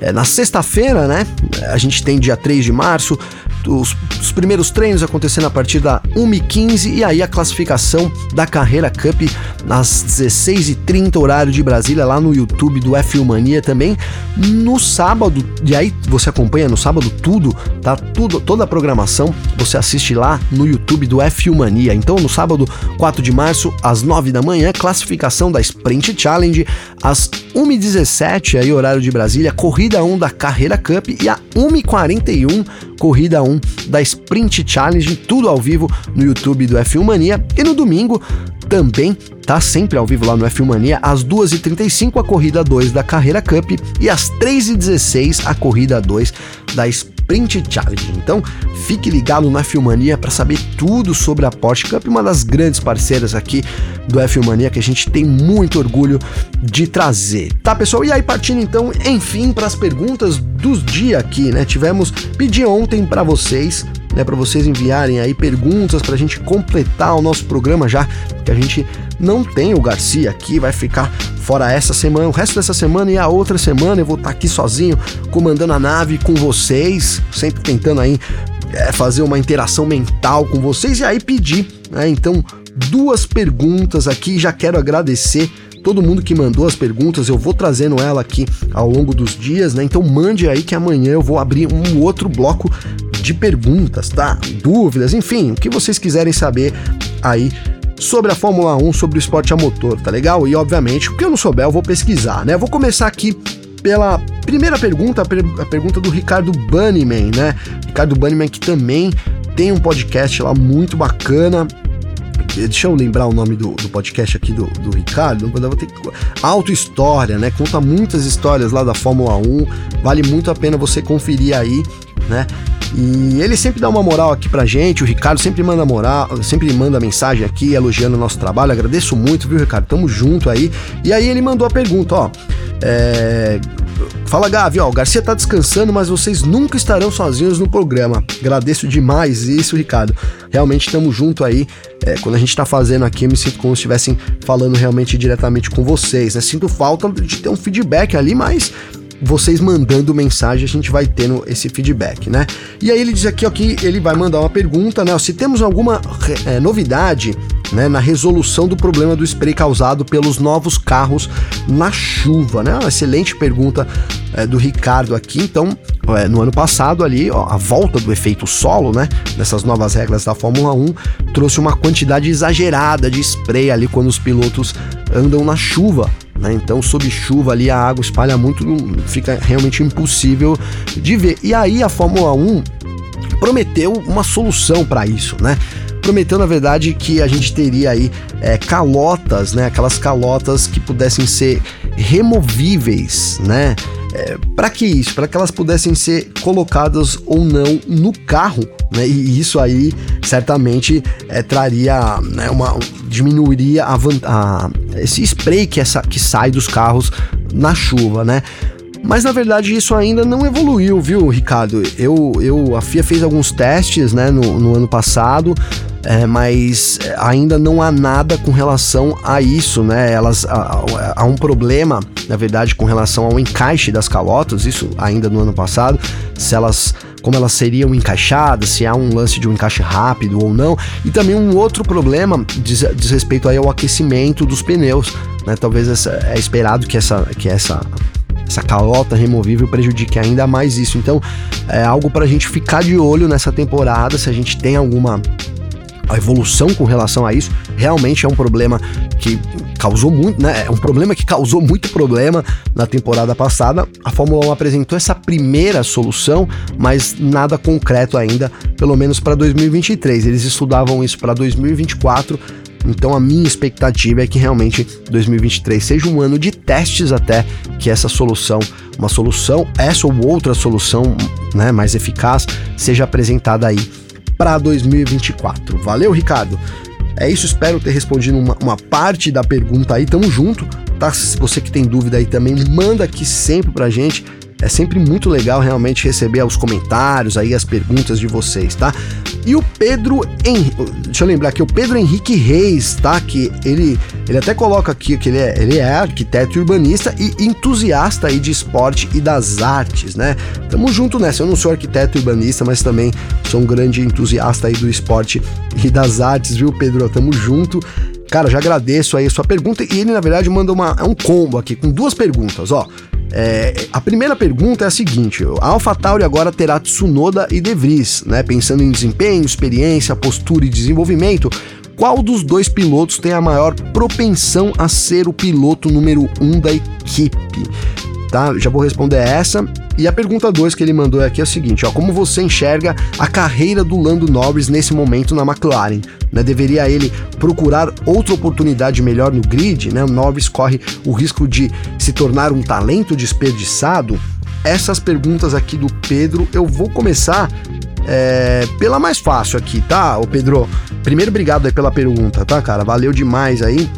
é, na sexta-feira, né? A gente tem dia 3 de março, os, os primeiros treinos acontecendo a partir da 1h15 e aí a classificação da Carreira Cup às 16h30, horário de Brasília, lá no YouTube do F1 Mania também. No sábado, e aí você acompanha no sábado tudo, tá? Tudo, toda a programação você assiste lá no YouTube do F1 Mania. Então, no sábado, 4 de março, às 9 da manhã, classificação da Sprint Challenge, às 1h17, aí horário de Brasília, corrida 1 da Carreira Cup e a 1h41, corrida 1 da Sprint Challenge, tudo ao vivo no YouTube do F1 Mania. E no domingo também tá sempre ao vivo lá no F1 Mania, às 2h35 a corrida 2 da Carreira Cup e às 3h16 a corrida 2 da Sprint Challenge. Então, fique ligado na Filmania para saber tudo sobre a Porsche Cup, uma das grandes parceiras aqui do F1 Mania que a gente tem muito orgulho de trazer. Tá, pessoal? E aí partindo então, enfim, para as perguntas dos dias aqui, né? Tivemos pedi ontem para vocês né, para vocês enviarem aí perguntas para a gente completar o nosso programa já que a gente não tem o Garcia aqui, vai ficar fora essa semana, o resto dessa semana e a outra semana. Eu vou estar tá aqui sozinho comandando a nave com vocês, sempre tentando aí é, fazer uma interação mental com vocês e aí pedir, né, então duas perguntas aqui, já quero agradecer todo mundo que mandou as perguntas, eu vou trazendo ela aqui ao longo dos dias, né? Então mande aí que amanhã eu vou abrir um outro bloco de perguntas, tá? Dúvidas, enfim, o que vocês quiserem saber aí sobre a Fórmula 1, sobre o esporte a motor, tá legal? E obviamente, o que eu não souber, eu vou pesquisar, né? Eu vou começar aqui pela primeira pergunta, a, pergunta do Ricardo Bunnyman, né? Ricardo Bunnyman que também tem um podcast lá muito bacana. Deixa eu lembrar o nome do, do podcast aqui do, do Ricardo. Eu vou ter Auto História, né? Conta muitas histórias lá da Fórmula 1. Vale muito a pena você conferir aí, né? E ele sempre dá uma moral aqui pra gente, o Ricardo sempre manda moral, sempre manda mensagem aqui elogiando o nosso trabalho. Agradeço muito, viu, Ricardo? Tamo junto aí. E aí ele mandou a pergunta, ó. É... Fala Gavi, ó, o Garcia tá descansando, mas vocês nunca estarão sozinhos no programa. Agradeço demais isso, Ricardo. Realmente estamos junto aí. É, quando a gente tá fazendo aqui, eu me sinto como se estivessem falando realmente diretamente com vocês, né? Sinto falta de ter um feedback ali, mas vocês mandando mensagem, a gente vai tendo esse feedback, né? E aí ele diz aqui ó, que ele vai mandar uma pergunta, né? Se temos alguma é, novidade né, na resolução do problema do spray causado pelos novos carros na chuva, né? Uma excelente pergunta é, do Ricardo aqui. Então, é, no ano passado ali, ó, a volta do efeito solo, né? Nessas novas regras da Fórmula 1 trouxe uma quantidade exagerada de spray ali quando os pilotos andam na chuva, né? Então, sob chuva ali, a água espalha muito, fica realmente impossível de ver. E aí a Fórmula 1 prometeu uma solução para isso, né? Prometeu, na verdade, que a gente teria aí é, calotas, né? Aquelas calotas que pudessem ser removíveis, né? É, para que isso? Para que elas pudessem ser colocadas ou não no carro, né? E isso aí certamente é, traria né, uma diminuiria a, a, esse spray que, essa, que sai dos carros na chuva, né? Mas na verdade isso ainda não evoluiu, viu, Ricardo? Eu, eu, a FIA fez alguns testes né, no, no ano passado, é, mas ainda não há nada com relação a isso, né? Elas há, há, um problema, na verdade, com relação ao encaixe das calotas, isso ainda no ano passado, se elas como elas seriam encaixadas, se há um lance de um encaixe rápido ou não, e também um outro problema diz, diz respeito aí ao aquecimento dos pneus, né? Talvez essa, é esperado que essa, que essa essa calota removível prejudique ainda mais isso. Então, é algo para a gente ficar de olho nessa temporada, se a gente tem alguma a evolução com relação a isso. Realmente é um problema que causou muito, né? É um problema que causou muito problema na temporada passada. A Fórmula 1 apresentou essa primeira solução, mas nada concreto ainda, pelo menos para 2023. Eles estudavam isso para 2024. Então a minha expectativa é que realmente 2023 seja um ano de testes até que essa solução, uma solução, essa ou outra solução, né, mais eficaz, seja apresentada aí para 2024. Valeu, Ricardo? É isso, espero ter respondido uma, uma, parte da pergunta aí. Tamo junto, tá? Se você que tem dúvida aí também, manda aqui sempre pra gente. É sempre muito legal realmente receber os comentários aí, as perguntas de vocês, tá? E o Pedro Henrique, deixa eu lembrar aqui, o Pedro Henrique Reis, tá? Que ele, ele até coloca aqui que ele é, ele é arquiteto urbanista e entusiasta aí de esporte e das artes, né? Tamo junto nessa. Eu não sou arquiteto urbanista, mas também sou um grande entusiasta aí do esporte e das artes, viu, Pedro? Tamo junto. Cara, já agradeço aí a sua pergunta e ele, na verdade, manda uma, é um combo aqui com duas perguntas, ó. É, a primeira pergunta é a seguinte: a AlphaTauri agora terá Tsunoda e De Vries, né? Pensando em desempenho, experiência, postura e desenvolvimento, qual dos dois pilotos tem a maior propensão a ser o piloto número um da equipe? Tá? Já vou responder essa. E a pergunta 2 que ele mandou aqui é a seguinte: ó, como você enxerga a carreira do Lando Norris nesse momento na McLaren? Né, deveria ele procurar outra oportunidade melhor no grid? Né? O Norris corre o risco de se tornar um talento desperdiçado? Essas perguntas aqui do Pedro, eu vou começar é, pela mais fácil aqui, tá, ô Pedro? Primeiro, obrigado aí pela pergunta, tá, cara? Valeu demais aí.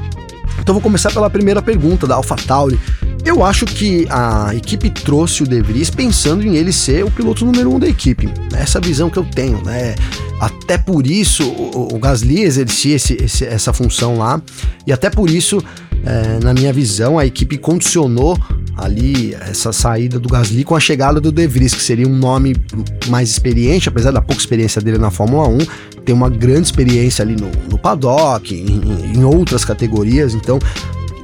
Então vou começar pela primeira pergunta da AlphaTauri. Eu acho que a equipe trouxe o De Vries pensando em ele ser o piloto número um da equipe. Essa visão que eu tenho, né? Até por isso o, o Gasly exercia esse, esse, essa função lá, e até por isso, é, na minha visão, a equipe condicionou ali essa saída do Gasly com a chegada do De Vries, que seria um nome mais experiente, apesar da pouca experiência dele na Fórmula 1, tem uma grande experiência ali no, no paddock, em, em outras categorias, então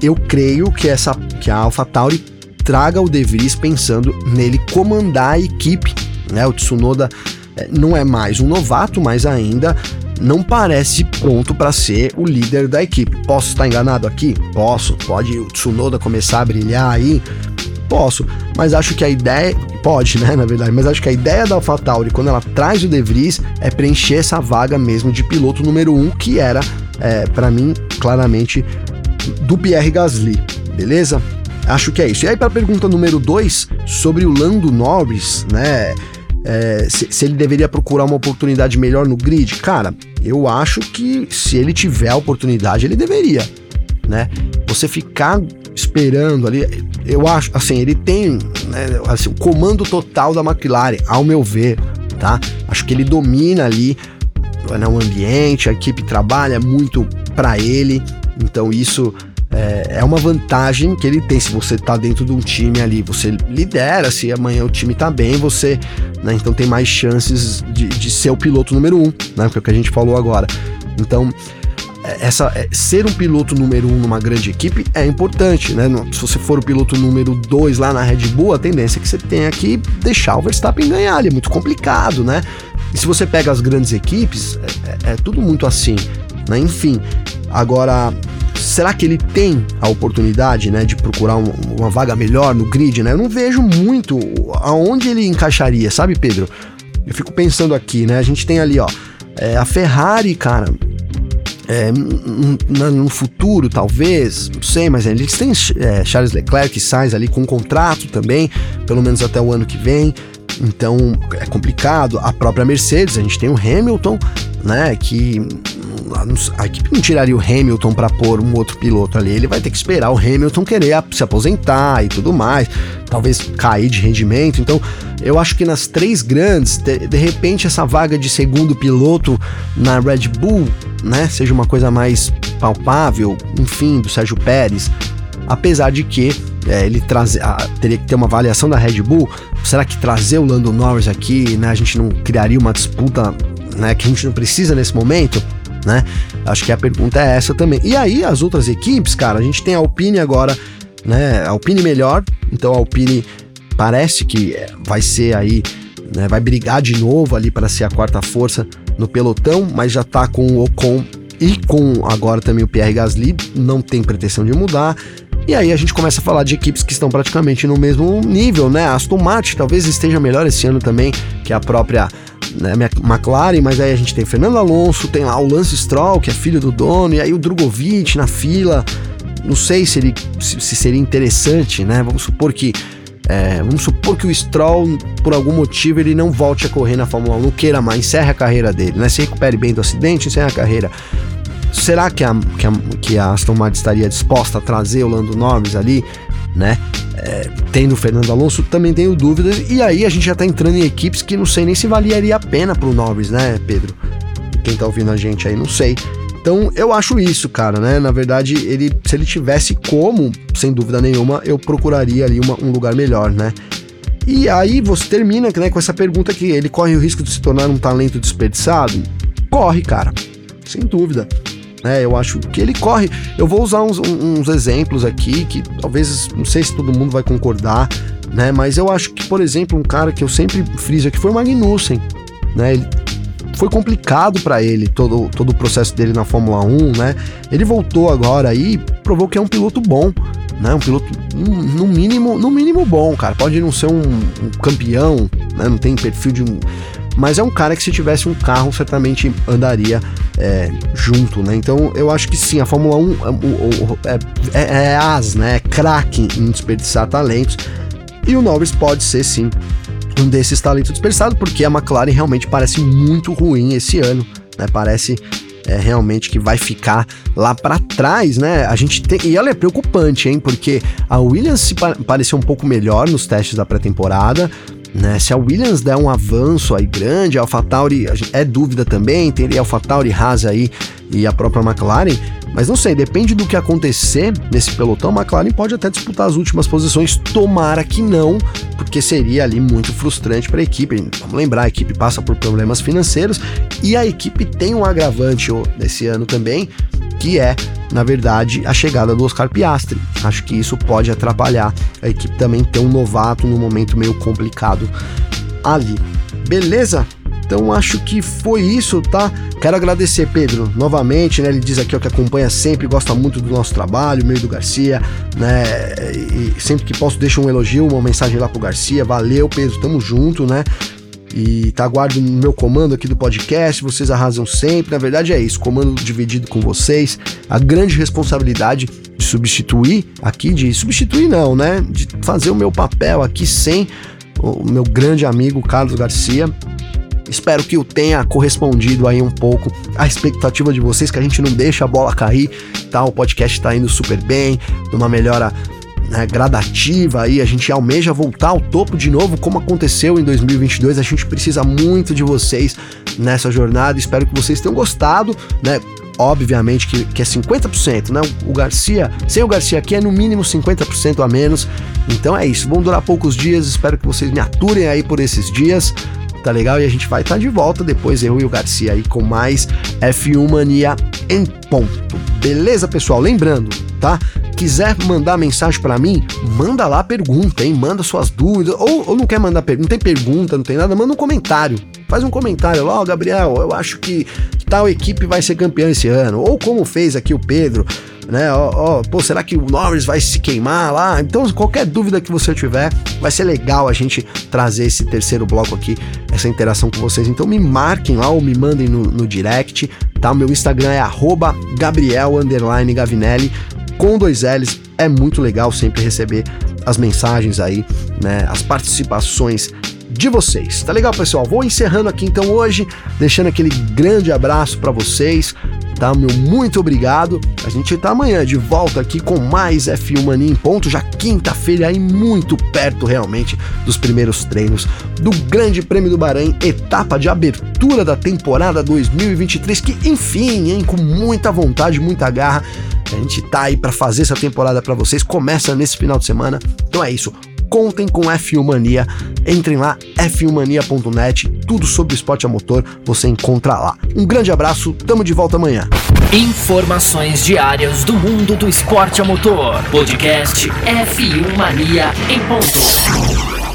eu creio que essa que a AlphaTauri traga o De Vries pensando nele comandar a equipe, né? O Tsunoda é, não é mais um novato, mas ainda não parece pronto para ser o líder da equipe. Posso estar enganado aqui? Posso. Pode o Tsunoda começar a brilhar aí? Posso, mas acho que a ideia. Pode, né? Na verdade, mas acho que a ideia da AlphaTauri, quando ela traz o De Vries, é preencher essa vaga mesmo de piloto número um, que era, é, para mim, claramente do Pierre Gasly, beleza? Acho que é isso. E aí, para a pergunta número 2, sobre o Lando Norris, né? É, se, se, ele deveria procurar uma oportunidade melhor no grid, cara, eu acho que se ele tiver a oportunidade, ele deveria, né? Você ficar esperando ali, eu acho, assim, ele tem né, assim, o comando total da McLaren, ao meu ver, tá? Acho que ele domina ali né, o ambiente, a equipe trabalha muito para ele, então isso é, é, uma vantagem que ele tem se você tá dentro de um time ali, você lidera, se amanhã o time tá bem, você, né, então tem mais chances de, de ser o piloto número um, né, que é o que a gente falou agora. Então, é, essa é, ser um piloto número um numa grande equipe é importante, né? Se você for o piloto número dois lá na Red Bull, a tendência é que você tenha que deixar o Verstappen ganhar, ele é muito complicado, né? E se você pega as grandes equipes, é, é, é tudo muito assim, né? Enfim, Agora, será que ele tem a oportunidade, né, de procurar um, uma vaga melhor no grid, né? Eu não vejo muito aonde ele encaixaria, sabe, Pedro? Eu fico pensando aqui, né? A gente tem ali, ó, é, a Ferrari, cara. É, no futuro, talvez, não sei, mas eles têm é, Charles Leclerc e Sainz ali com um contrato também, pelo menos até o ano que vem. Então é complicado. A própria Mercedes, a gente tem o Hamilton, né? Que a equipe não tiraria o Hamilton para pôr um outro piloto ali. Ele vai ter que esperar o Hamilton querer se aposentar e tudo mais, talvez cair de rendimento. Então, eu acho que nas três grandes, de, de repente, essa vaga de segundo piloto na Red Bull, né, seja uma coisa mais palpável, enfim, do Sérgio Pérez. Apesar de que é, ele trazer, teria que ter uma avaliação da Red Bull. Será que trazer o Lando Norris aqui, né, a gente não criaria uma disputa né, que a gente não precisa nesse momento? né? Acho que a pergunta é essa também. E aí, as outras equipes, cara, a gente tem a Alpine agora, né? A Alpine melhor, então a Alpine parece que vai ser aí, né? Vai brigar de novo ali para ser a quarta força no pelotão, mas já tá com o Ocon e com agora também o Pierre Gasly, não tem pretensão de mudar. E aí a gente começa a falar de equipes que estão praticamente no mesmo nível, né? A Aston Martin talvez esteja melhor esse ano também que a própria né, McLaren, mas aí a gente tem Fernando Alonso, tem lá o Lance Stroll, que é filho do dono, e aí o Drogovic na fila. Não sei se, ele, se, se seria interessante, né? Vamos supor que é, vamos supor que o Stroll, por algum motivo, ele não volte a correr na Fórmula 1, não queira mais, encerre a carreira dele, né? Se recupere bem do acidente, encerre a carreira. Será que a, que a, que a Aston Martin estaria disposta a trazer o Lando Norris ali, né? É, tendo o Fernando Alonso, também tenho dúvidas. E aí a gente já tá entrando em equipes que não sei nem se valeria a pena pro Norris, né, Pedro? Quem tá ouvindo a gente aí, não sei. Então eu acho isso, cara, né? Na verdade, ele, se ele tivesse como, sem dúvida nenhuma, eu procuraria ali uma, um lugar melhor, né? E aí você termina né, com essa pergunta que ele corre o risco de se tornar um talento desperdiçado? Corre, cara, sem dúvida. Né, eu acho que ele corre. Eu vou usar uns, uns exemplos aqui que talvez não sei se todo mundo vai concordar, né? Mas eu acho que, por exemplo, um cara que eu sempre friso aqui foi o Magnussen, né? Ele foi complicado para ele todo, todo o processo dele na Fórmula 1, né? Ele voltou agora aí, provou que é um piloto bom, né? Um piloto no mínimo, no mínimo bom, cara. Pode não ser um, um campeão, né? Não tem perfil de um mas é um cara que se tivesse um carro certamente andaria é, junto, né? Então eu acho que sim, a Fórmula 1 é, é, é, é as, né? É craque em desperdiçar talentos e o Norris pode ser sim um desses talentos desperdiçados, porque a McLaren realmente parece muito ruim esse ano, né? Parece é, realmente que vai ficar lá para trás, né? A gente tem e ela é preocupante, hein? Porque a Williams se pareceu um pouco melhor nos testes da pré-temporada, né? Se a Williams der um avanço aí grande, a AlphaTauri é dúvida também, teria AlphaTauri Haas aí e a própria McLaren, mas não sei, depende do que acontecer nesse pelotão, a McLaren pode até disputar as últimas posições, tomara que não, porque seria ali muito frustrante para a equipe. Vamos lembrar, a equipe passa por problemas financeiros e a equipe tem um agravante nesse ano também, que é, na verdade, a chegada do Oscar Piastri. Acho que isso pode atrapalhar a equipe também ter um novato num momento meio complicado ali. Beleza? Então acho que foi isso, tá? Quero agradecer, Pedro, novamente, né? Ele diz aqui ó, que acompanha sempre, gosta muito do nosso trabalho, meio do Garcia, né? E sempre que posso deixa um elogio, uma mensagem lá pro Garcia. Valeu, Pedro, tamo junto, né? E tá aguardo no meu comando aqui do podcast, vocês arrasam sempre. Na verdade é isso, comando dividido com vocês. A grande responsabilidade de substituir aqui, de substituir não, né? De fazer o meu papel aqui sem o meu grande amigo Carlos Garcia Espero que eu tenha correspondido aí um pouco à expectativa de vocês, que a gente não deixa a bola cair, tá? O podcast tá indo super bem, numa melhora né, gradativa aí, a gente almeja voltar ao topo de novo, como aconteceu em 2022. A gente precisa muito de vocês nessa jornada. Espero que vocês tenham gostado, né? Obviamente que, que é 50%, né? O Garcia, sem o Garcia aqui é no mínimo 50% a menos. Então é isso, vão durar poucos dias. Espero que vocês me aturem aí por esses dias tá legal? E a gente vai estar tá de volta depois, eu e o Garcia aí com mais F1 Mania em ponto. Beleza, pessoal? Lembrando, tá? Quiser mandar mensagem para mim, manda lá pergunta, hein? Manda suas dúvidas. Ou, ou não quer mandar pergunta, não tem pergunta, não tem nada, manda um comentário. Faz um comentário lá, oh, Gabriel, eu acho que tal equipe vai ser campeã esse ano. Ou como fez aqui o Pedro né? Ó, pô, será que o Norris vai se queimar lá? Então, qualquer dúvida que você tiver, vai ser legal a gente trazer esse terceiro bloco aqui, essa interação com vocês. Então, me marquem lá ou me mandem no, no direct, tá? O meu Instagram é Gabriel Gavinelli com dois L's. É muito legal sempre receber as mensagens aí, né? As participações de vocês. Tá legal, pessoal? Vou encerrando aqui então hoje, deixando aquele grande abraço para vocês tá? Meu muito obrigado. A gente tá amanhã de volta aqui com mais F1 Mania em ponto, já quinta-feira aí muito perto realmente dos primeiros treinos do Grande Prêmio do Bahrein, etapa de abertura da temporada 2023 que enfim, hein, com muita vontade, muita garra, a gente tá aí para fazer essa temporada para vocês. Começa nesse final de semana. Então é isso contem com F1 Mania. Entrem lá, f1mania.net, tudo sobre esporte a motor você encontra lá. Um grande abraço, tamo de volta amanhã. Informações diárias do mundo do esporte a motor. Podcast F1 Mania em ponto.